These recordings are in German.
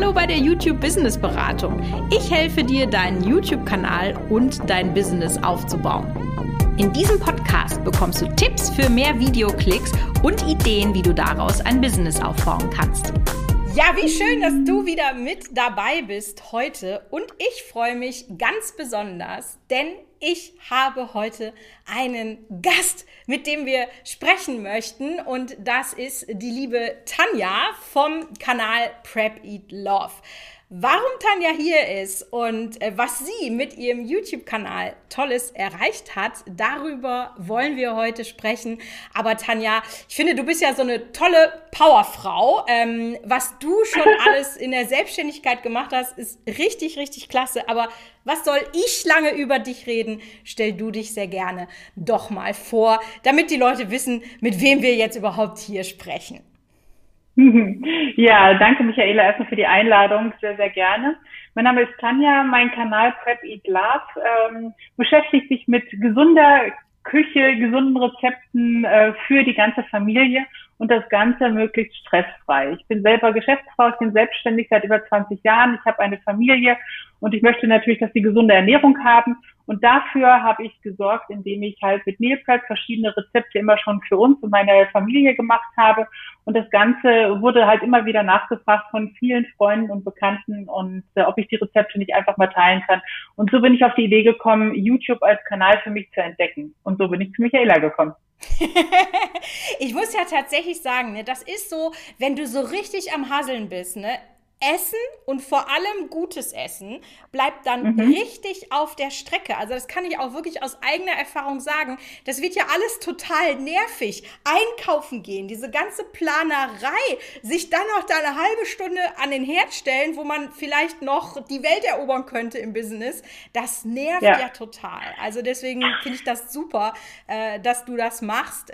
Hallo bei der YouTube Business Beratung. Ich helfe dir, deinen YouTube-Kanal und dein Business aufzubauen. In diesem Podcast bekommst du Tipps für mehr Videoklicks und Ideen, wie du daraus ein Business aufbauen kannst. Ja, wie schön, dass du wieder mit dabei bist heute. Und ich freue mich ganz besonders, denn ich habe heute einen Gast, mit dem wir sprechen möchten. Und das ist die liebe Tanja vom Kanal Prep Eat Love. Warum Tanja hier ist und äh, was sie mit ihrem YouTube-Kanal Tolles erreicht hat, darüber wollen wir heute sprechen. Aber Tanja, ich finde, du bist ja so eine tolle Powerfrau. Ähm, was du schon alles in der Selbstständigkeit gemacht hast, ist richtig, richtig klasse. Aber was soll ich lange über dich reden? Stell du dich sehr gerne doch mal vor, damit die Leute wissen, mit wem wir jetzt überhaupt hier sprechen. Ja, danke Michaela erstmal für die Einladung, sehr, sehr gerne. Mein Name ist Tanja, mein Kanal Prep Eat Love ähm, beschäftigt sich mit gesunder Küche, gesunden Rezepten äh, für die ganze Familie und das Ganze möglichst stressfrei. Ich bin selber Geschäftsfrau, ich bin selbstständig seit über 20 Jahren, ich habe eine Familie und ich möchte natürlich, dass sie gesunde Ernährung haben und dafür habe ich gesorgt, indem ich halt mit Meal Prep verschiedene Rezepte immer schon für uns und meine Familie gemacht habe. Und das Ganze wurde halt immer wieder nachgefragt von vielen Freunden und Bekannten und äh, ob ich die Rezepte nicht einfach mal teilen kann. Und so bin ich auf die Idee gekommen, YouTube als Kanal für mich zu entdecken. Und so bin ich zu Michaela gekommen. ich muss ja tatsächlich sagen, ne, das ist so, wenn du so richtig am Hasseln bist, ne, Essen und vor allem gutes Essen bleibt dann mhm. richtig auf der Strecke. Also das kann ich auch wirklich aus eigener Erfahrung sagen. Das wird ja alles total nervig. Einkaufen gehen, diese ganze Planerei, sich dann noch da eine halbe Stunde an den Herd stellen, wo man vielleicht noch die Welt erobern könnte im Business, das nervt ja, ja total. Also deswegen finde ich das super, äh, dass du das machst.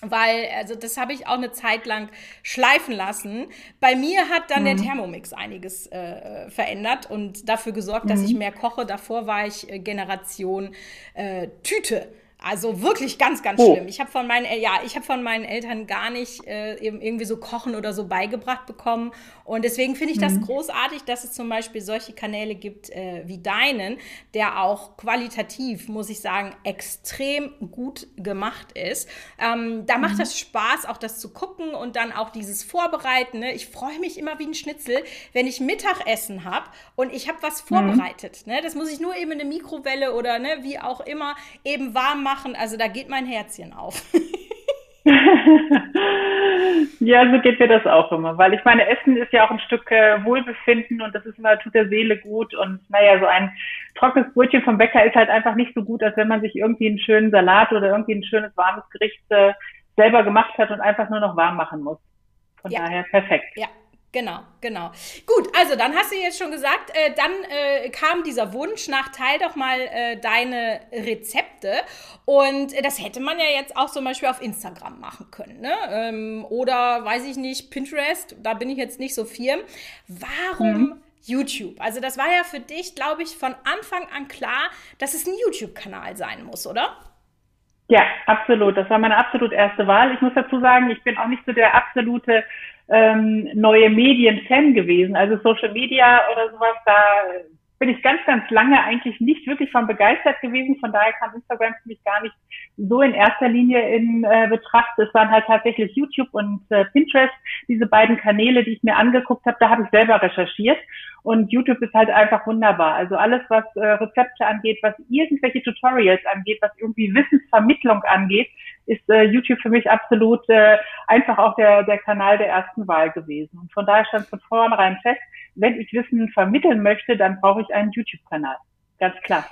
Weil, also das habe ich auch eine Zeit lang schleifen lassen. Bei mir hat dann mhm. der Thermomix einiges äh, verändert und dafür gesorgt, dass mhm. ich mehr koche. Davor war ich äh, Generation äh, Tüte. Also wirklich ganz, ganz oh. schlimm. Ich habe von meinen, ja, ich habe von meinen Eltern gar nicht äh, eben irgendwie so Kochen oder so beigebracht bekommen. Und deswegen finde ich das mhm. großartig, dass es zum Beispiel solche Kanäle gibt äh, wie deinen, der auch qualitativ, muss ich sagen, extrem gut gemacht ist. Ähm, da mhm. macht das Spaß, auch das zu gucken und dann auch dieses Vorbereiten. Ne? Ich freue mich immer wie ein Schnitzel, wenn ich Mittagessen habe und ich habe was mhm. vorbereitet. Mhm. Ne? Das muss ich nur eben in eine Mikrowelle oder ne, wie auch immer eben warm machen machen. Also da geht mein Herzchen auf. ja, so geht mir das auch immer, weil ich meine, Essen ist ja auch ein Stück äh, Wohlbefinden und das ist immer, tut der Seele gut und naja, so ein trockenes Brötchen vom Bäcker ist halt einfach nicht so gut, als wenn man sich irgendwie einen schönen Salat oder irgendwie ein schönes warmes Gericht äh, selber gemacht hat und einfach nur noch warm machen muss. Von ja. daher perfekt. Ja, Genau, genau. Gut, also dann hast du jetzt schon gesagt, äh, dann äh, kam dieser Wunsch nach, teil doch mal äh, deine Rezepte. Und äh, das hätte man ja jetzt auch zum Beispiel auf Instagram machen können. Ne? Ähm, oder, weiß ich nicht, Pinterest, da bin ich jetzt nicht so firm. Warum mhm. YouTube? Also das war ja für dich, glaube ich, von Anfang an klar, dass es ein YouTube-Kanal sein muss, oder? Ja, absolut. Das war meine absolut erste Wahl. Ich muss dazu sagen, ich bin auch nicht so der absolute ähm, neue Medien-Fan gewesen. Also Social Media oder sowas, da bin ich ganz, ganz lange eigentlich nicht wirklich von begeistert gewesen. Von daher kam Instagram für mich gar nicht so in erster Linie in äh, Betracht. Es waren halt tatsächlich YouTube und äh, Pinterest, diese beiden Kanäle, die ich mir angeguckt habe. Da habe ich selber recherchiert. Und YouTube ist halt einfach wunderbar. Also alles, was äh, Rezepte angeht, was irgendwelche Tutorials angeht, was irgendwie Wissensvermittlung angeht, ist äh, YouTube für mich absolut äh, einfach auch der, der Kanal der ersten Wahl gewesen. Und von daher stand von vornherein fest, wenn ich Wissen vermitteln möchte, dann brauche ich einen YouTube-Kanal. Ganz klar.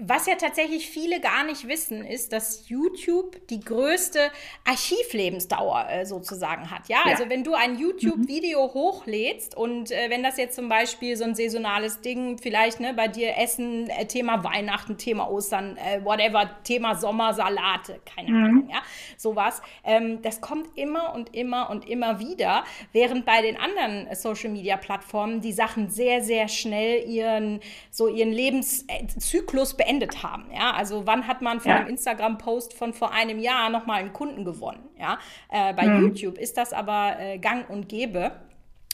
Was ja tatsächlich viele gar nicht wissen, ist, dass YouTube die größte Archivlebensdauer äh, sozusagen hat. Ja? ja? also wenn du ein YouTube-Video mhm. hochlädst und äh, wenn das jetzt zum Beispiel so ein saisonales Ding, vielleicht ne, bei dir Essen, äh, Thema Weihnachten, Thema Ostern, äh, whatever, Thema Sommer, Salate, keine mhm. Ahnung, ja, sowas, ähm, das kommt immer und immer und immer wieder, während bei den anderen Social-Media-Plattformen die Sachen sehr, sehr schnell ihren, so ihren Lebenszyklus beenden beendet haben. Ja? Also wann hat man von ja. einem Instagram-Post von vor einem Jahr nochmal einen Kunden gewonnen? Ja? Äh, bei mhm. YouTube ist das aber äh, gang und gäbe.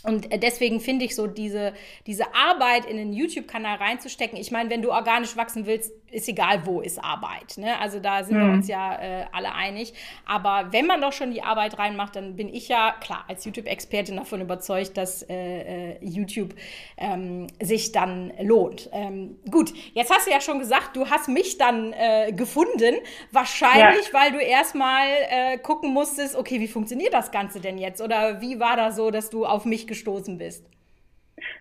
Und äh, deswegen finde ich so diese, diese Arbeit in den YouTube-Kanal reinzustecken. Ich meine, wenn du organisch wachsen willst, ist egal, wo ist Arbeit. Ne? Also da sind mhm. wir uns ja äh, alle einig. Aber wenn man doch schon die Arbeit reinmacht, dann bin ich ja, klar, als YouTube-Expertin davon überzeugt, dass äh, äh, YouTube ähm, sich dann lohnt. Ähm, gut, jetzt hast du ja schon gesagt, du hast mich dann äh, gefunden. Wahrscheinlich, ja. weil du erstmal äh, gucken musstest, okay, wie funktioniert das Ganze denn jetzt? Oder wie war das so, dass du auf mich gestoßen bist?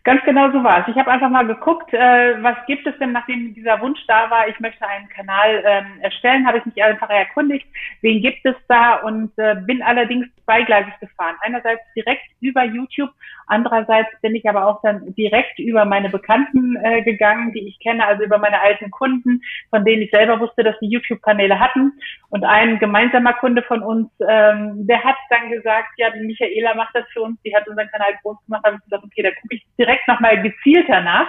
Ganz genau so war es. Ich habe einfach mal geguckt, äh, was gibt es denn, nachdem dieser Wunsch da war, ich möchte einen Kanal ähm, erstellen, habe ich mich einfach erkundigt, wen gibt es da und äh, bin allerdings zweigleisig gefahren. Einerseits direkt über YouTube, andererseits bin ich aber auch dann direkt über meine Bekannten äh, gegangen, die ich kenne, also über meine alten Kunden, von denen ich selber wusste, dass die YouTube-Kanäle hatten. Und ein gemeinsamer Kunde von uns, ähm, der hat dann gesagt, ja, die Michaela macht das für uns, die hat unseren Kanal groß gemacht, habe ich gesagt, okay, da gucke ich direkt nochmal gezielter nach.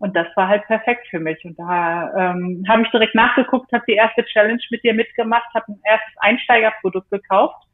Und das war halt perfekt für mich. Und da ähm, habe ich direkt nachgeguckt, habe die erste Challenge mit dir mitgemacht, habe ein erstes Einsteigerprodukt gekauft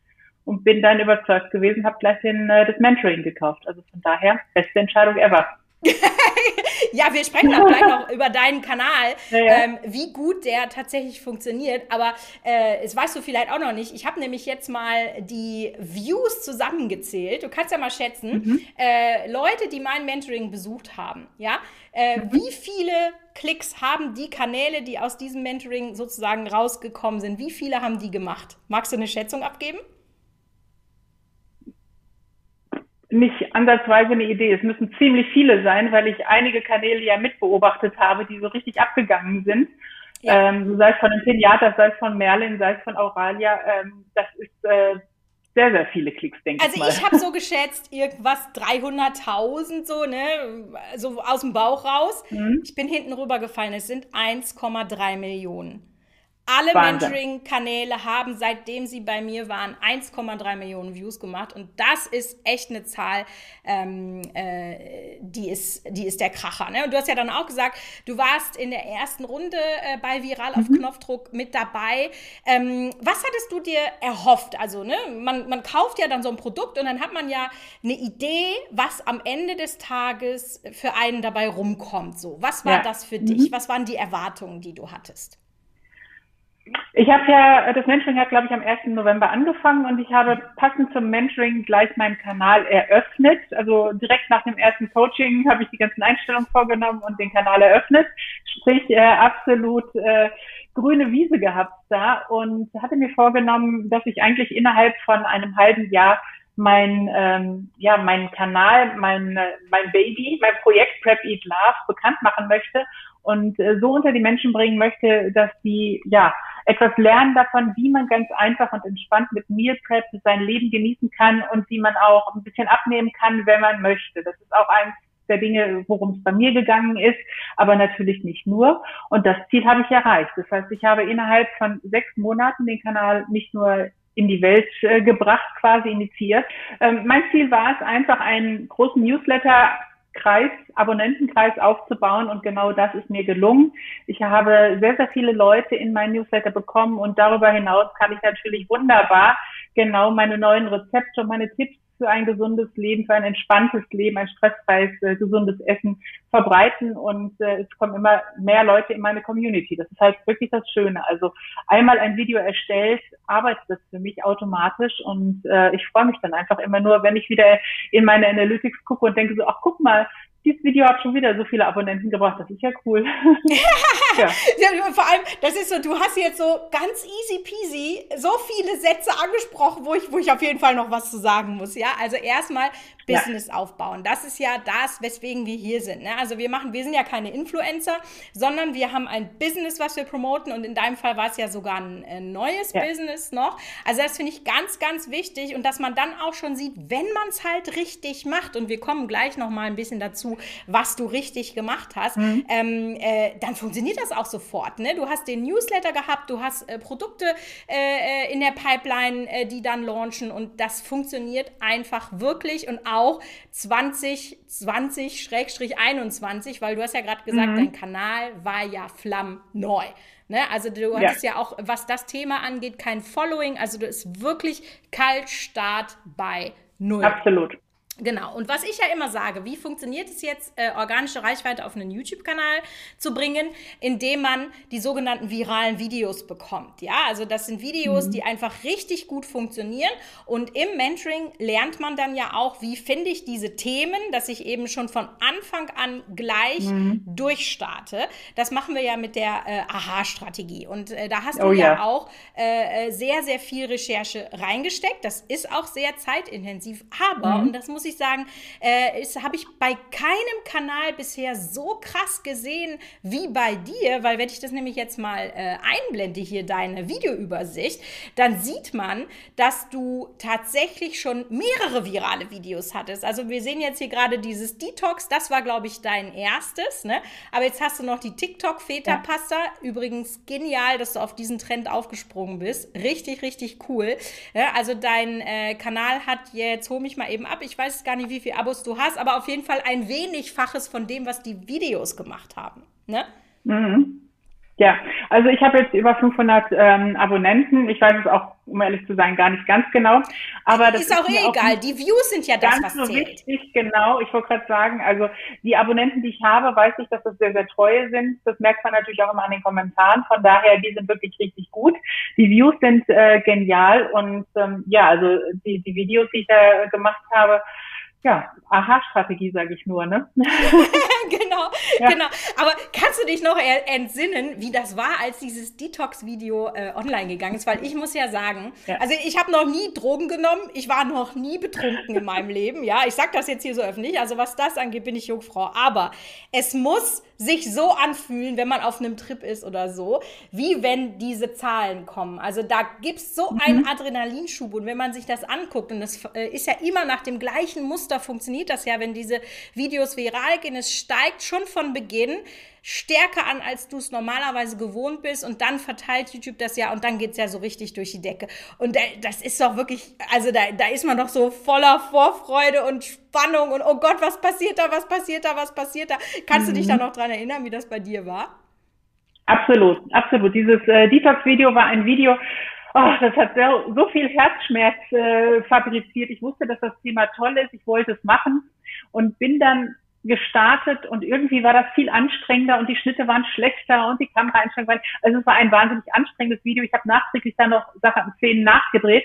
und bin dann überzeugt gewesen, habe gleich den, äh, das Mentoring gekauft. Also von daher, beste Entscheidung ever. ja, wir sprechen auch gleich noch über deinen Kanal, ja, ja. Ähm, wie gut der tatsächlich funktioniert. Aber äh, es weißt du vielleicht auch noch nicht. Ich habe nämlich jetzt mal die Views zusammengezählt. Du kannst ja mal schätzen, mhm. äh, Leute, die mein Mentoring besucht haben, ja, äh, mhm. wie viele Klicks haben die Kanäle, die aus diesem Mentoring sozusagen rausgekommen sind? Wie viele haben die gemacht? Magst du eine Schätzung abgeben? Nicht ansatzweise eine Idee. Es müssen ziemlich viele sein, weil ich einige Kanäle ja mitbeobachtet habe, die so richtig abgegangen sind. Ja. Ähm, sei es von den Pinata, sei es von Merlin, sei es von Auralia. Ähm, das ist äh, sehr, sehr viele Klicks, denke also ich mal. Also ich habe so geschätzt, irgendwas 300.000 so, ne, so aus dem Bauch raus. Mhm. Ich bin hinten rübergefallen. Es sind 1,3 Millionen. Alle Mentoring-Kanäle haben, seitdem sie bei mir waren, 1,3 Millionen Views gemacht. Und das ist echt eine Zahl, ähm, äh, die, ist, die ist der Kracher. Ne? Und du hast ja dann auch gesagt, du warst in der ersten Runde äh, bei Viral auf mhm. Knopfdruck mit dabei. Ähm, was hattest du dir erhofft? Also, ne, man, man kauft ja dann so ein Produkt und dann hat man ja eine Idee, was am Ende des Tages für einen dabei rumkommt. So, was war ja. das für mhm. dich? Was waren die Erwartungen, die du hattest? Ich habe ja, das Mentoring hat, glaube ich, am 1. November angefangen und ich habe passend zum Mentoring gleich meinen Kanal eröffnet. Also direkt nach dem ersten Coaching habe ich die ganzen Einstellungen vorgenommen und den Kanal eröffnet. Sprich, äh, absolut äh, grüne Wiese gehabt da und hatte mir vorgenommen, dass ich eigentlich innerhalb von einem halben Jahr mein, ähm, ja, meinen Kanal, mein, mein Baby, mein Projekt Prep Eat Love bekannt machen möchte und äh, so unter die Menschen bringen möchte, dass die, ja, etwas lernen davon, wie man ganz einfach und entspannt mit Meal Prep sein Leben genießen kann und wie man auch ein bisschen abnehmen kann, wenn man möchte. Das ist auch eins der Dinge, worum es bei mir gegangen ist, aber natürlich nicht nur. Und das Ziel habe ich erreicht. Das heißt, ich habe innerhalb von sechs Monaten den Kanal nicht nur in die Welt äh, gebracht, quasi initiiert. Ähm, mein Ziel war es, einfach einen großen Newsletter Kreis, Abonnentenkreis aufzubauen und genau das ist mir gelungen. Ich habe sehr, sehr viele Leute in mein Newsletter bekommen und darüber hinaus kann ich natürlich wunderbar genau meine neuen Rezepte und meine Tipps für ein gesundes Leben, für ein entspanntes Leben, ein stressfreies, äh, gesundes Essen verbreiten und äh, es kommen immer mehr Leute in meine Community. Das ist halt wirklich das Schöne. Also einmal ein Video erstellt, arbeitet das für mich automatisch und äh, ich freue mich dann einfach immer nur, wenn ich wieder in meine Analytics gucke und denke so, ach guck mal, dieses Video hat schon wieder so viele Abonnenten gebracht. Das ist ja cool. ja. ja. Vor allem, das ist so, du hast jetzt so ganz easy peasy so viele Sätze angesprochen, wo ich, wo ich auf jeden Fall noch was zu sagen muss. Ja, also erstmal Business ja. aufbauen. Das ist ja das, weswegen wir hier sind. Ne? Also wir machen, wir sind ja keine Influencer, sondern wir haben ein Business, was wir promoten. Und in deinem Fall war es ja sogar ein, ein neues ja. Business noch. Also das finde ich ganz, ganz wichtig und dass man dann auch schon sieht, wenn man es halt richtig macht. Und wir kommen gleich noch mal ein bisschen dazu, was du richtig gemacht hast. Mhm. Ähm, äh, dann funktioniert das auch sofort. Ne? Du hast den Newsletter gehabt, du hast äh, Produkte äh, äh in der Pipeline, äh, die dann launchen und das funktioniert einfach wirklich und auch auch 2020-21, weil du hast ja gerade gesagt, mhm. dein Kanal war ja flammneu. Ne? Also du hattest ja. ja auch, was das Thema angeht, kein Following. Also du ist wirklich Kaltstart bei Null. Absolut. Genau. Und was ich ja immer sage, wie funktioniert es jetzt, äh, organische Reichweite auf einen YouTube-Kanal zu bringen, indem man die sogenannten viralen Videos bekommt. Ja, also das sind Videos, mhm. die einfach richtig gut funktionieren. Und im Mentoring lernt man dann ja auch, wie finde ich diese Themen, dass ich eben schon von Anfang an gleich mhm. durchstarte. Das machen wir ja mit der äh, Aha-Strategie. Und äh, da hast oh, du ja, ja auch äh, äh, sehr, sehr viel Recherche reingesteckt. Das ist auch sehr zeitintensiv. Aber, mhm. und das muss muss ich sagen, äh, habe ich bei keinem Kanal bisher so krass gesehen wie bei dir, weil wenn ich das nämlich jetzt mal äh, einblende, hier deine Videoübersicht, dann sieht man, dass du tatsächlich schon mehrere virale Videos hattest. Also wir sehen jetzt hier gerade dieses Detox, das war, glaube ich, dein erstes, ne? Aber jetzt hast du noch die TikTok-Feta-Pasta. Ja. Übrigens genial, dass du auf diesen Trend aufgesprungen bist. Richtig, richtig cool. Ja, also dein äh, Kanal hat jetzt, hol mich mal eben ab, ich weiß weiß gar nicht, wie viele Abos du hast, aber auf jeden Fall ein wenig Faches von dem, was die Videos gemacht haben. Ne? Mhm. Ja, also ich habe jetzt über 500 ähm, Abonnenten. Ich weiß es auch, um ehrlich zu sein, gar nicht ganz genau. Aber das ist, ist auch egal. Die Views sind ja das, was so zählt. Wichtig, genau. Ich wollte gerade sagen, also die Abonnenten, die ich habe, weiß ich, dass das sehr, sehr treue sind. Das merkt man natürlich auch immer an den Kommentaren. Von daher, die sind wirklich richtig gut. Die Views sind äh, genial und ähm, ja, also die, die Videos, die ich da gemacht habe, ja, Aha-Strategie, sage ich nur, ne? genau, ja. genau. Aber kannst du dich noch entsinnen, wie das war, als dieses Detox-Video äh, online gegangen ist? Weil ich muss ja sagen, ja. also ich habe noch nie Drogen genommen, ich war noch nie betrunken in meinem Leben, ja. Ich sage das jetzt hier so öffentlich, also was das angeht, bin ich Jungfrau. Aber es muss sich so anfühlen, wenn man auf einem Trip ist oder so, wie wenn diese Zahlen kommen. Also da gibt es so mhm. einen Adrenalinschub und wenn man sich das anguckt, und das äh, ist ja immer nach dem gleichen Muster funktioniert das ja, wenn diese Videos viral gehen, es steigt schon von Beginn stärker an, als du es normalerweise gewohnt bist. Und dann verteilt YouTube das ja und dann geht es ja so richtig durch die Decke. Und das ist doch wirklich, also da, da ist man doch so voller Vorfreude und Spannung und oh Gott, was passiert da, was passiert da, was passiert da. Kannst mhm. du dich da mhm. noch dran erinnern, wie das bei dir war? Absolut, absolut. Dieses äh, Detox-Video war ein Video, oh, das hat so, so viel Herzschmerz äh, fabriziert. Ich wusste, dass das Thema toll ist. Ich wollte es machen und bin dann gestartet und irgendwie war das viel anstrengender und die Schnitte waren schlechter und die Kameraeinstellungen waren, also es war ein wahnsinnig anstrengendes Video. Ich habe nachträglich dann noch Sachen, Szenen nachgedreht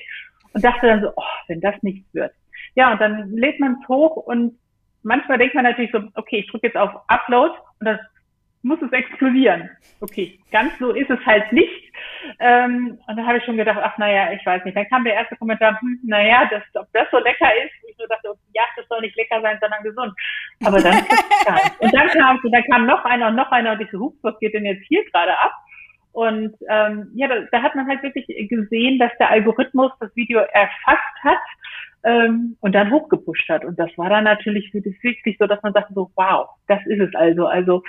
und dachte dann so, oh, wenn das nichts wird. Ja, und dann lädt man es hoch und manchmal denkt man natürlich so, okay, ich drücke jetzt auf Upload und das muss es explodieren. Okay, ganz so ist es halt nicht. Ähm, und da habe ich schon gedacht, ach naja, ich weiß nicht. Dann kam der erste Kommentar, hm, naja, das, ob das so lecker ist. Ich nur dachte, ja, das soll nicht lecker sein, sondern gesund. Aber dann, und dann kam und dann kam noch einer und noch einer und ich so, hups, was geht denn jetzt hier gerade ab? Und ähm, ja, da, da hat man halt wirklich gesehen, dass der Algorithmus das Video erfasst hat ähm, und dann hochgepusht hat. Und das war dann natürlich wirklich so, dass man sagte so, wow, das ist es also. Also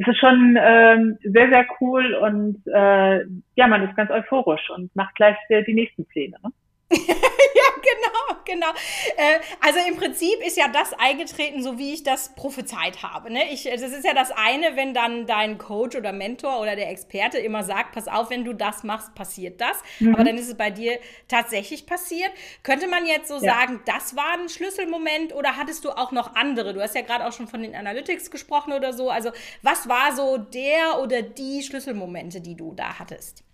es ist schon ähm, sehr, sehr cool und äh, ja, man ist ganz euphorisch und macht gleich die, die nächsten Pläne. Ne? ja, genau, genau. Äh, also im Prinzip ist ja das eingetreten, so wie ich das prophezeit habe. Ne? Ich, das ist ja das eine, wenn dann dein Coach oder Mentor oder der Experte immer sagt, pass auf, wenn du das machst, passiert das. Mhm. Aber dann ist es bei dir tatsächlich passiert. Könnte man jetzt so ja. sagen, das war ein Schlüsselmoment oder hattest du auch noch andere? Du hast ja gerade auch schon von den Analytics gesprochen oder so. Also was war so der oder die Schlüsselmomente, die du da hattest?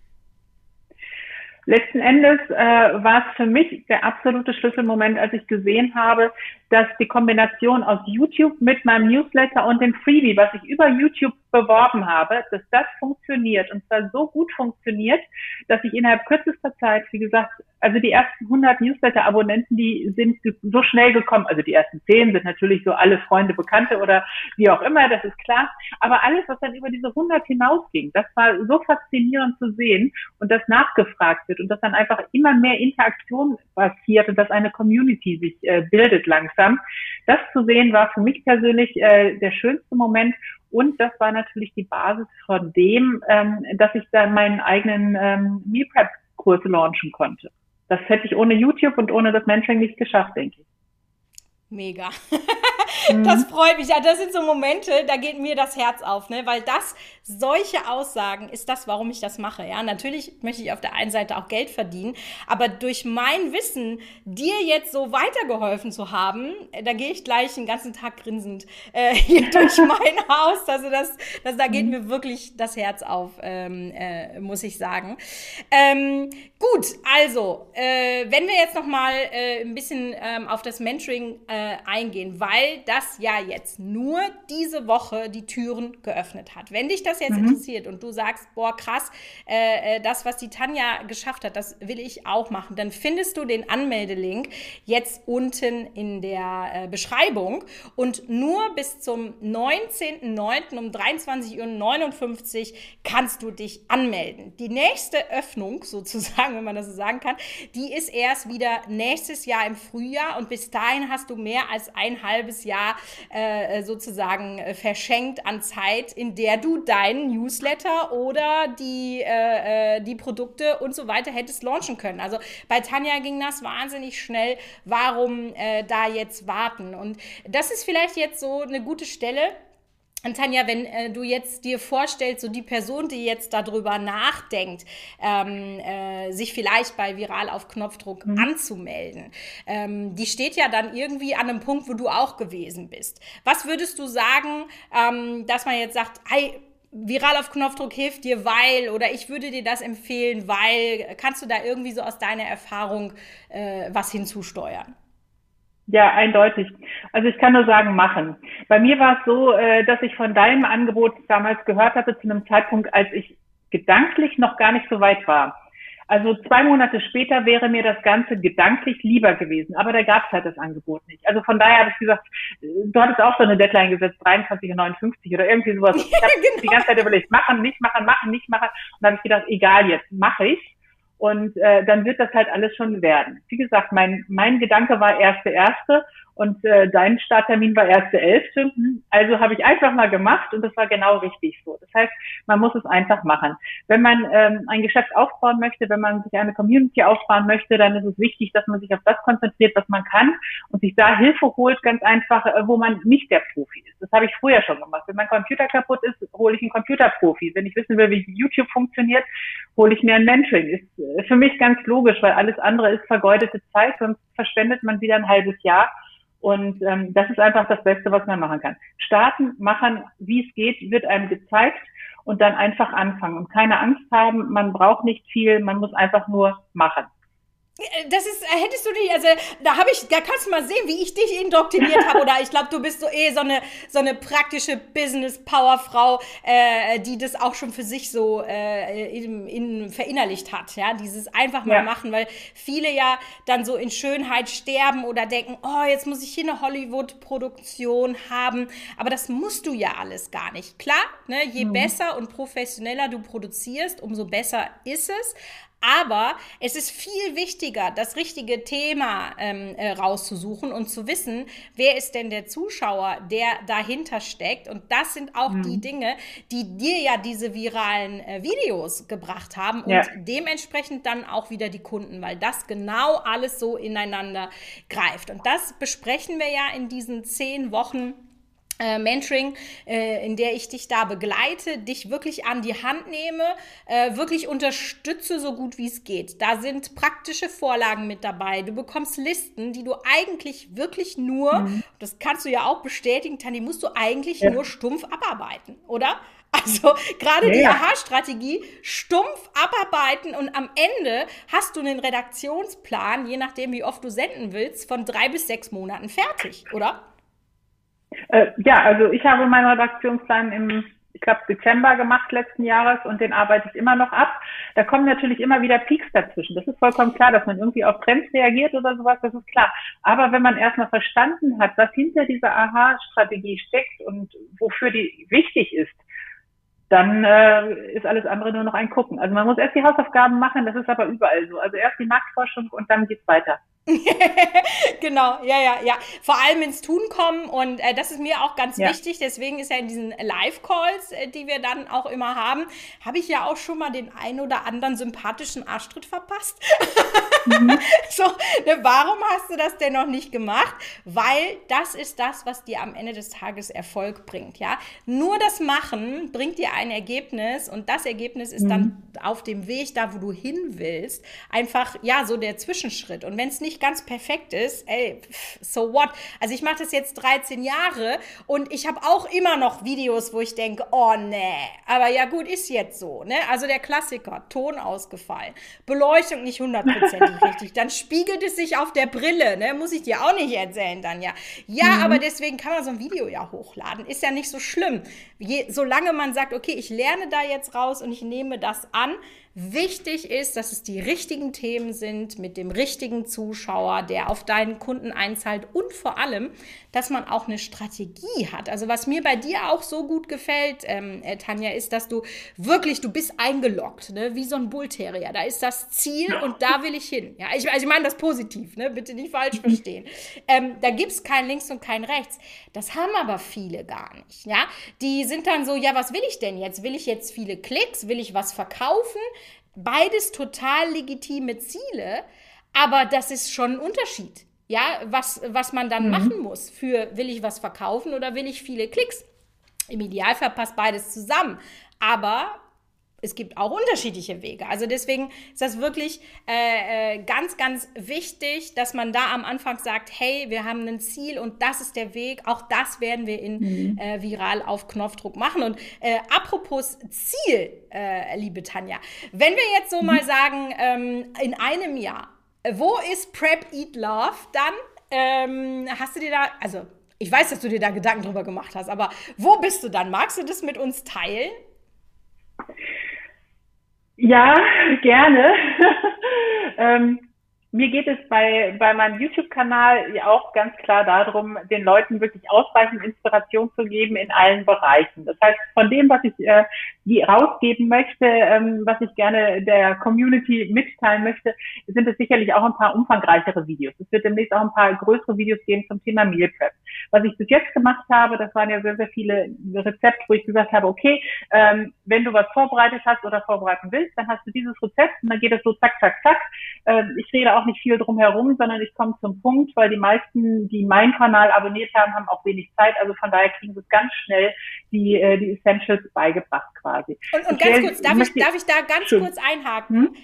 Letzten Endes äh, war es für mich der absolute Schlüsselmoment, als ich gesehen habe, dass die Kombination aus YouTube mit meinem Newsletter und dem Freebie, was ich über YouTube beworben habe, dass das funktioniert und zwar so gut funktioniert, dass ich innerhalb kürzester Zeit, wie gesagt, also die ersten 100 Newsletter-Abonnenten, die sind so schnell gekommen, also die ersten 10 sind natürlich so alle Freunde, Bekannte oder wie auch immer, das ist klar, aber alles, was dann über diese 100 hinausging, das war so faszinierend zu sehen und dass nachgefragt wird und dass dann einfach immer mehr Interaktion passiert und dass eine Community sich äh, bildet langsam. Das zu sehen war für mich persönlich äh, der schönste Moment und das war natürlich die Basis von dem, ähm, dass ich dann meinen eigenen ähm, Meal Prep Kurs launchen konnte. Das hätte ich ohne YouTube und ohne das Mentoring nicht geschafft, denke ich. Mega. Das freut mich. Ja, das sind so Momente, da geht mir das Herz auf, ne? Weil das, solche Aussagen ist das, warum ich das mache. Ja, natürlich möchte ich auf der einen Seite auch Geld verdienen, aber durch mein Wissen, dir jetzt so weitergeholfen zu haben, äh, da gehe ich gleich den ganzen Tag grinsend äh, hier durch mein Haus. Also das, das, da geht mhm. mir wirklich das Herz auf, ähm, äh, muss ich sagen. Ähm, gut, also, äh, wenn wir jetzt noch mal äh, ein bisschen ähm, auf das Mentoring äh, eingehen, weil das ja jetzt nur diese Woche die Türen geöffnet hat. Wenn dich das jetzt mhm. interessiert und du sagst, boah, krass, äh, äh, das, was die Tanja geschafft hat, das will ich auch machen, dann findest du den Anmeldelink jetzt unten in der äh, Beschreibung und nur bis zum 19.09. um 23.59 Uhr kannst du dich anmelden. Die nächste Öffnung sozusagen, wenn man das so sagen kann, die ist erst wieder nächstes Jahr im Frühjahr und bis dahin hast du mehr als ein halbes Jahr äh, sozusagen äh, verschenkt an Zeit, in der du deinen Newsletter oder die, äh, äh, die Produkte und so weiter hättest launchen können. Also bei Tanja ging das wahnsinnig schnell. Warum äh, da jetzt warten? Und das ist vielleicht jetzt so eine gute Stelle, und Tanja, wenn äh, du jetzt dir vorstellst, so die Person, die jetzt darüber nachdenkt, ähm, äh, sich vielleicht bei Viral auf Knopfdruck mhm. anzumelden, ähm, die steht ja dann irgendwie an einem Punkt, wo du auch gewesen bist. Was würdest du sagen, ähm, dass man jetzt sagt, hey, Viral auf Knopfdruck hilft dir, weil, oder ich würde dir das empfehlen, weil, kannst du da irgendwie so aus deiner Erfahrung äh, was hinzusteuern? Ja, eindeutig. Also ich kann nur sagen, machen. Bei mir war es so, äh, dass ich von deinem Angebot damals gehört hatte zu einem Zeitpunkt, als ich gedanklich noch gar nicht so weit war. Also zwei Monate später wäre mir das Ganze gedanklich lieber gewesen, aber da gab es halt das Angebot nicht. Also von daher habe ich gesagt, du hattest auch so eine Deadline gesetzt, 23,59 oder irgendwie sowas. Ich habe genau. die ganze Zeit überlegt, machen, nicht machen, machen, nicht machen. Und dann habe ich gedacht, egal jetzt, mache ich. Und äh, dann wird das halt alles schon werden. Wie gesagt, mein, mein Gedanke war erste erste und äh, dein Starttermin war erste elfte. Also habe ich einfach mal gemacht und das war genau richtig so. Das heißt, man muss es einfach machen. Wenn man ähm, ein Geschäft aufbauen möchte, wenn man sich eine Community aufbauen möchte, dann ist es wichtig, dass man sich auf das konzentriert, was man kann und sich da Hilfe holt, ganz einfach, äh, wo man nicht der Profi ist. Das habe ich früher schon gemacht. Wenn mein Computer kaputt ist, hole ich einen Computerprofi. Wenn ich wissen will, wie YouTube funktioniert, hole ich mir ein Mentoring. Ist äh, für mich ganz logisch, weil alles andere ist vergeudete Zeit, sonst verschwendet man wieder ein halbes Jahr. Und ähm, das ist einfach das Beste, was man machen kann. Starten, machen, wie es geht, wird einem gezeigt und dann einfach anfangen und keine Angst haben. Man braucht nicht viel, man muss einfach nur machen. Äh, das ist, äh, hättest du dich, also da habe ich, da kannst du mal sehen, wie ich dich indoktriniert habe. Oder ich glaube, du bist so eh so eine, so eine praktische Business-Powerfrau, äh, die das auch schon für sich so äh, in, in, verinnerlicht hat. Ja, dieses einfach mal ja. machen, weil viele ja dann so in Schönheit sterben oder denken, oh, jetzt muss ich hier eine Hollywood-Produktion haben. Aber das musst du ja alles gar nicht. Klar, ne, je mhm. besser und professioneller du produzierst, umso besser ist es. Aber es ist viel wichtiger, das richtige Thema ähm, äh, rauszusuchen und zu wissen, wer ist denn der Zuschauer, der dahinter steckt. Und das sind auch mhm. die Dinge, die dir ja diese viralen äh, Videos gebracht haben und ja. dementsprechend dann auch wieder die Kunden, weil das genau alles so ineinander greift. Und das besprechen wir ja in diesen zehn Wochen äh, Mentoring, äh, in der ich dich da begleite, dich wirklich an die Hand nehme, äh, wirklich unterstütze so gut wie es geht. Da sind praktische Vorlagen mit dabei. Du bekommst Listen, die du eigentlich wirklich nur, mhm. das kannst du ja auch bestätigen, Tani, musst du eigentlich ja. nur stumpf abarbeiten, oder? Also gerade ja, die Aha-Strategie stumpf abarbeiten und am Ende hast du einen Redaktionsplan, je nachdem wie oft du senden willst, von drei bis sechs Monaten fertig, oder? Äh, ja, also ich habe meinen Redaktionsplan im, ich glaube, Dezember gemacht letzten Jahres und den arbeite ich immer noch ab. Da kommen natürlich immer wieder Peaks dazwischen. Das ist vollkommen klar, dass man irgendwie auf Trends reagiert oder sowas, das ist klar. Aber wenn man erstmal verstanden hat, was hinter dieser Aha-Strategie steckt und wofür die wichtig ist, dann äh, ist alles andere nur noch ein Gucken. Also man muss erst die Hausaufgaben machen, das ist aber überall so. Also erst die Marktforschung und dann geht's weiter. genau, ja, ja, ja. Vor allem ins Tun kommen und äh, das ist mir auch ganz ja. wichtig. Deswegen ist ja in diesen Live-Calls, äh, die wir dann auch immer haben, habe ich ja auch schon mal den ein oder anderen sympathischen Arschtritt verpasst. Mhm. so, ne, warum hast du das denn noch nicht gemacht? Weil das ist das, was dir am Ende des Tages Erfolg bringt, ja. Nur das Machen bringt dir ein Ergebnis und das Ergebnis ist mhm. dann auf dem Weg da, wo du hin willst, einfach ja so der Zwischenschritt. Und wenn es nicht nicht ganz perfekt ist, ey, so what? Also ich mache das jetzt 13 Jahre und ich habe auch immer noch Videos, wo ich denke, oh nee, aber ja gut, ist jetzt so, ne? Also der Klassiker, Ton ausgefallen, Beleuchtung nicht hundertprozentig richtig, dann spiegelt es sich auf der Brille, ne? Muss ich dir auch nicht erzählen dann ja. Ja, mhm. aber deswegen kann man so ein Video ja hochladen, ist ja nicht so schlimm. Je, solange man sagt, okay, ich lerne da jetzt raus und ich nehme das an, Wichtig ist, dass es die richtigen Themen sind mit dem richtigen Zuschauer, der auf deinen Kunden einzahlt und vor allem, dass man auch eine Strategie hat. Also was mir bei dir auch so gut gefällt, ähm, äh, Tanja, ist, dass du wirklich, du bist eingeloggt, ne? wie so ein Bullterrier. Da ist das Ziel und da will ich hin. Ja, ich, also ich meine das positiv, ne? bitte nicht falsch verstehen. Ähm, da gibt es kein Links und kein Rechts. Das haben aber viele gar nicht. Ja, die sind dann so, ja, was will ich denn jetzt? Will ich jetzt viele Klicks? Will ich was verkaufen? Beides total legitime Ziele, aber das ist schon ein Unterschied. Ja, was, was man dann mhm. machen muss für, will ich was verkaufen oder will ich viele Klicks? Im Idealfall passt beides zusammen. Aber es gibt auch unterschiedliche Wege. Also deswegen ist das wirklich äh, äh, ganz, ganz wichtig, dass man da am Anfang sagt, hey, wir haben ein Ziel und das ist der Weg. Auch das werden wir in mhm. äh, viral auf Knopfdruck machen. Und äh, apropos Ziel, äh, liebe Tanja, wenn wir jetzt so mhm. mal sagen, ähm, in einem Jahr, wo ist Prep Eat Love dann? Ähm, hast du dir da, also ich weiß, dass du dir da Gedanken drüber gemacht hast, aber wo bist du dann? Magst du das mit uns teilen? Ja, gerne. ähm, mir geht es bei, bei meinem YouTube-Kanal ja auch ganz klar darum, den Leuten wirklich ausreichend Inspiration zu geben in allen Bereichen. Das heißt, von dem, was ich äh, rausgeben möchte, ähm, was ich gerne der Community mitteilen möchte, sind es sicherlich auch ein paar umfangreichere Videos. Es wird demnächst auch ein paar größere Videos geben zum Thema Meal Prep. Was ich bis jetzt gemacht habe, das waren ja sehr, sehr viele Rezepte, wo ich gesagt habe, okay, ähm, wenn du was vorbereitet hast oder vorbereiten willst, dann hast du dieses Rezept und dann geht es so zack, zack, zack. Ähm, ich rede auch nicht viel drum herum, sondern ich komme zum Punkt, weil die meisten, die meinen Kanal abonniert haben, haben auch wenig Zeit. Also von daher kriegen sie ganz schnell die, äh, die Essentials beigebracht quasi. Und, und ganz kurz, darf ich, darf ich da ganz kurz einhaken? Hm?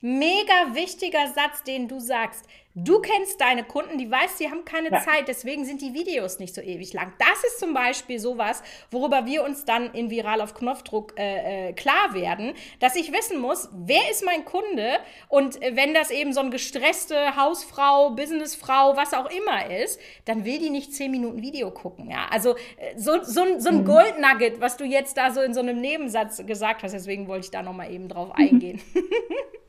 Mega wichtiger Satz, den du sagst. Du kennst deine Kunden, die weißt, sie haben keine ja. Zeit, deswegen sind die Videos nicht so ewig lang. Das ist zum Beispiel sowas, worüber wir uns dann in Viral auf Knopfdruck äh, äh, klar werden, dass ich wissen muss, wer ist mein Kunde und äh, wenn das eben so eine gestresste Hausfrau, Businessfrau, was auch immer ist, dann will die nicht zehn Minuten Video gucken. Ja? Also äh, so, so, so ein mhm. Goldnugget, was du jetzt da so in so einem Nebensatz gesagt hast, deswegen wollte ich da nochmal eben drauf eingehen. Mhm.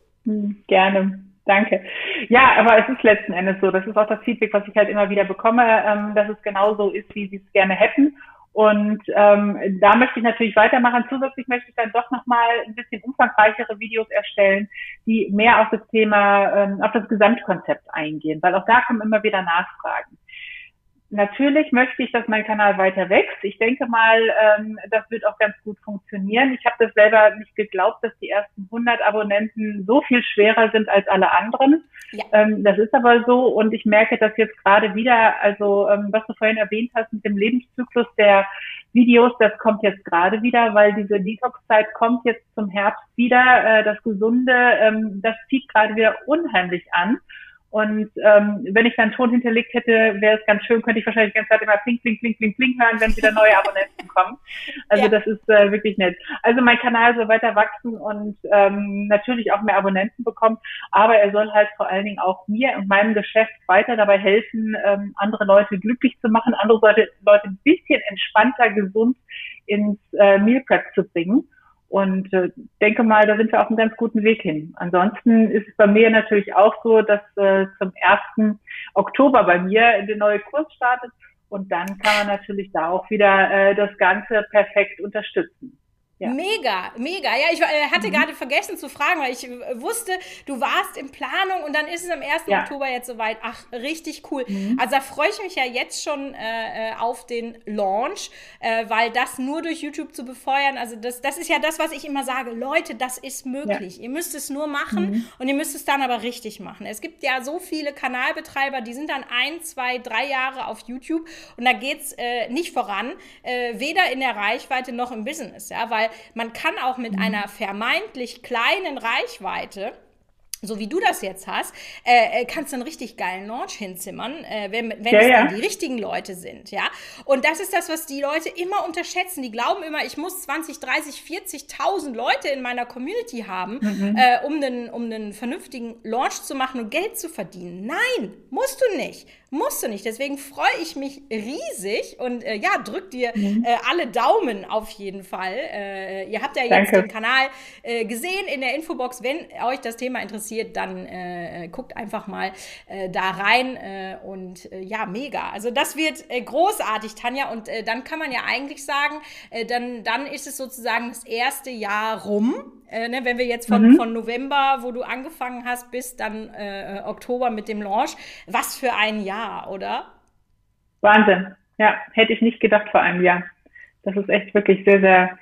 Gerne. Danke. Ja, aber es ist letzten Endes so. Das ist auch das Feedback, was ich halt immer wieder bekomme, ähm, dass es genau so ist, wie sie es gerne hätten. Und ähm, da möchte ich natürlich weitermachen. Zusätzlich möchte ich dann doch nochmal ein bisschen umfangreichere Videos erstellen, die mehr auf das Thema, ähm, auf das Gesamtkonzept eingehen, weil auch da kommen immer wieder Nachfragen. Natürlich möchte ich, dass mein Kanal weiter wächst. Ich denke mal, ähm, das wird auch ganz gut funktionieren. Ich habe das selber nicht geglaubt, dass die ersten 100 Abonnenten so viel schwerer sind als alle anderen. Ja. Ähm, das ist aber so und ich merke das jetzt gerade wieder, also ähm, was du vorhin erwähnt hast mit dem Lebenszyklus der Videos, das kommt jetzt gerade wieder, weil diese Detox-Zeit kommt jetzt zum Herbst wieder. Äh, das Gesunde, ähm, das zieht gerade wieder unheimlich an. Und ähm, wenn ich dann Ton hinterlegt hätte, wäre es ganz schön, könnte ich wahrscheinlich die ganze Zeit immer pling, pling, pling, pling, pling hören, wenn wieder neue Abonnenten kommen. Also ja. das ist äh, wirklich nett. Also mein Kanal soll weiter wachsen und ähm, natürlich auch mehr Abonnenten bekommen, aber er soll halt vor allen Dingen auch mir und meinem Geschäft weiter dabei helfen, ähm, andere Leute glücklich zu machen, andere Leute, Leute ein bisschen entspannter, gesund ins äh, Meal Prep zu bringen. Und äh, denke mal, da sind wir auf einem ganz guten Weg hin. Ansonsten ist es bei mir natürlich auch so, dass äh, zum 1. Oktober bei mir der neue Kurs startet und dann kann man natürlich da auch wieder äh, das Ganze perfekt unterstützen. Ja. Mega, mega. Ja, ich äh, hatte mhm. gerade vergessen zu fragen, weil ich äh, wusste, du warst in Planung und dann ist es am 1. Ja. Oktober jetzt soweit. Ach, richtig cool. Mhm. Also da freue ich mich ja jetzt schon äh, äh, auf den Launch, äh, weil das nur durch YouTube zu befeuern, also das, das ist ja das, was ich immer sage. Leute, das ist möglich. Ja. Ihr müsst es nur machen mhm. und ihr müsst es dann aber richtig machen. Es gibt ja so viele Kanalbetreiber, die sind dann ein, zwei, drei Jahre auf YouTube und da geht es nicht voran, weder in der Reichweite noch im Business, ja, weil man kann auch mit mhm. einer vermeintlich kleinen Reichweite so wie du das jetzt hast, äh, äh, kannst du einen richtig geilen Launch hinzimmern, äh, wenn, wenn ja, es dann ja. die richtigen Leute sind, ja. Und das ist das, was die Leute immer unterschätzen. Die glauben immer, ich muss 20, 30, 40.000 Leute in meiner Community haben, mhm. äh, um, einen, um einen vernünftigen Launch zu machen und Geld zu verdienen. Nein, musst du nicht. Musst du nicht. Deswegen freue ich mich riesig und äh, ja, drück dir mhm. äh, alle Daumen auf jeden Fall. Äh, ihr habt ja jetzt Danke. den Kanal äh, gesehen in der Infobox. Wenn euch das Thema interessiert, dann äh, guckt einfach mal äh, da rein und ja, mega. Also das wird großartig, Tanja. Und dann kann man ja eigentlich sagen, dann, dann ist es sozusagen das erste Jahr rum. Äh, ne, wenn wir jetzt von, mhm. von November, wo du angefangen hast, bis dann äh, Oktober mit dem Launch, was für ein Jahr, oder? Wahnsinn. Ja, hätte ich nicht gedacht vor einem Jahr. Das ist echt wirklich sehr, sehr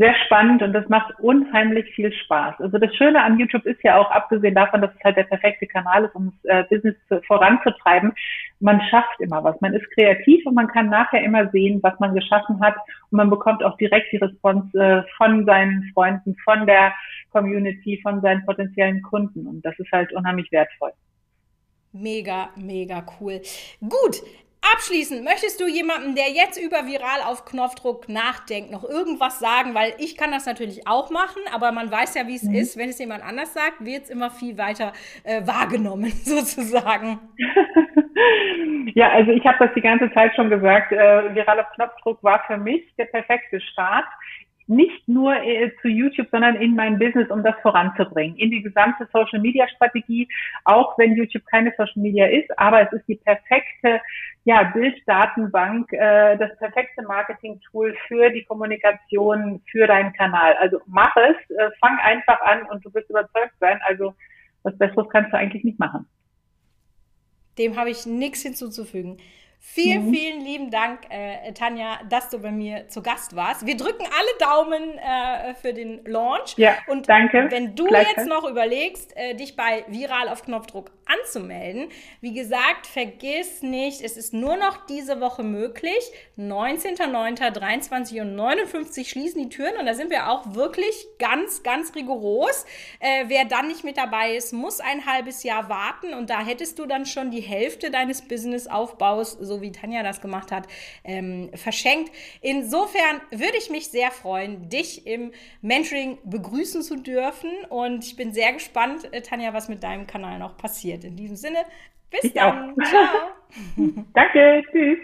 sehr spannend und das macht unheimlich viel Spaß. Also das Schöne an YouTube ist ja auch, abgesehen davon, dass es halt der perfekte Kanal ist, um das äh, Business zu, voranzutreiben, man schafft immer was. Man ist kreativ und man kann nachher immer sehen, was man geschaffen hat und man bekommt auch direkt die Response äh, von seinen Freunden, von der Community, von seinen potenziellen Kunden und das ist halt unheimlich wertvoll. Mega, mega cool. Gut, Abschließend, möchtest du jemandem, der jetzt über viral auf Knopfdruck nachdenkt, noch irgendwas sagen? Weil ich kann das natürlich auch machen, aber man weiß ja, wie es mhm. ist. Wenn es jemand anders sagt, wird es immer viel weiter äh, wahrgenommen, sozusagen. ja, also ich habe das die ganze Zeit schon gesagt. Äh, viral auf Knopfdruck war für mich der perfekte Start nicht nur äh, zu YouTube, sondern in mein Business, um das voranzubringen, in die gesamte Social Media Strategie, auch wenn YouTube keine Social Media ist, aber es ist die perfekte ja, Bilddatenbank, äh, das perfekte Marketing-Tool für die Kommunikation, für deinen Kanal. Also mach es, äh, fang einfach an und du wirst überzeugt sein. Also was Besseres kannst du eigentlich nicht machen. Dem habe ich nichts hinzuzufügen. Vielen, mhm. vielen lieben Dank, äh, Tanja, dass du bei mir zu Gast warst. Wir drücken alle Daumen äh, für den Launch. Ja, und danke. wenn du jetzt noch überlegst, äh, dich bei Viral auf Knopfdruck anzumelden, wie gesagt, vergiss nicht, es ist nur noch diese Woche möglich. 19.09.23 und 59 schließen die Türen und da sind wir auch wirklich ganz, ganz rigoros. Äh, wer dann nicht mit dabei ist, muss ein halbes Jahr warten und da hättest du dann schon die Hälfte deines Businessaufbaus so wie Tanja das gemacht hat, ähm, verschenkt. Insofern würde ich mich sehr freuen, dich im Mentoring begrüßen zu dürfen. Und ich bin sehr gespannt, äh, Tanja, was mit deinem Kanal noch passiert. In diesem Sinne, bis ich dann. Auch. Ciao. Danke, tschüss.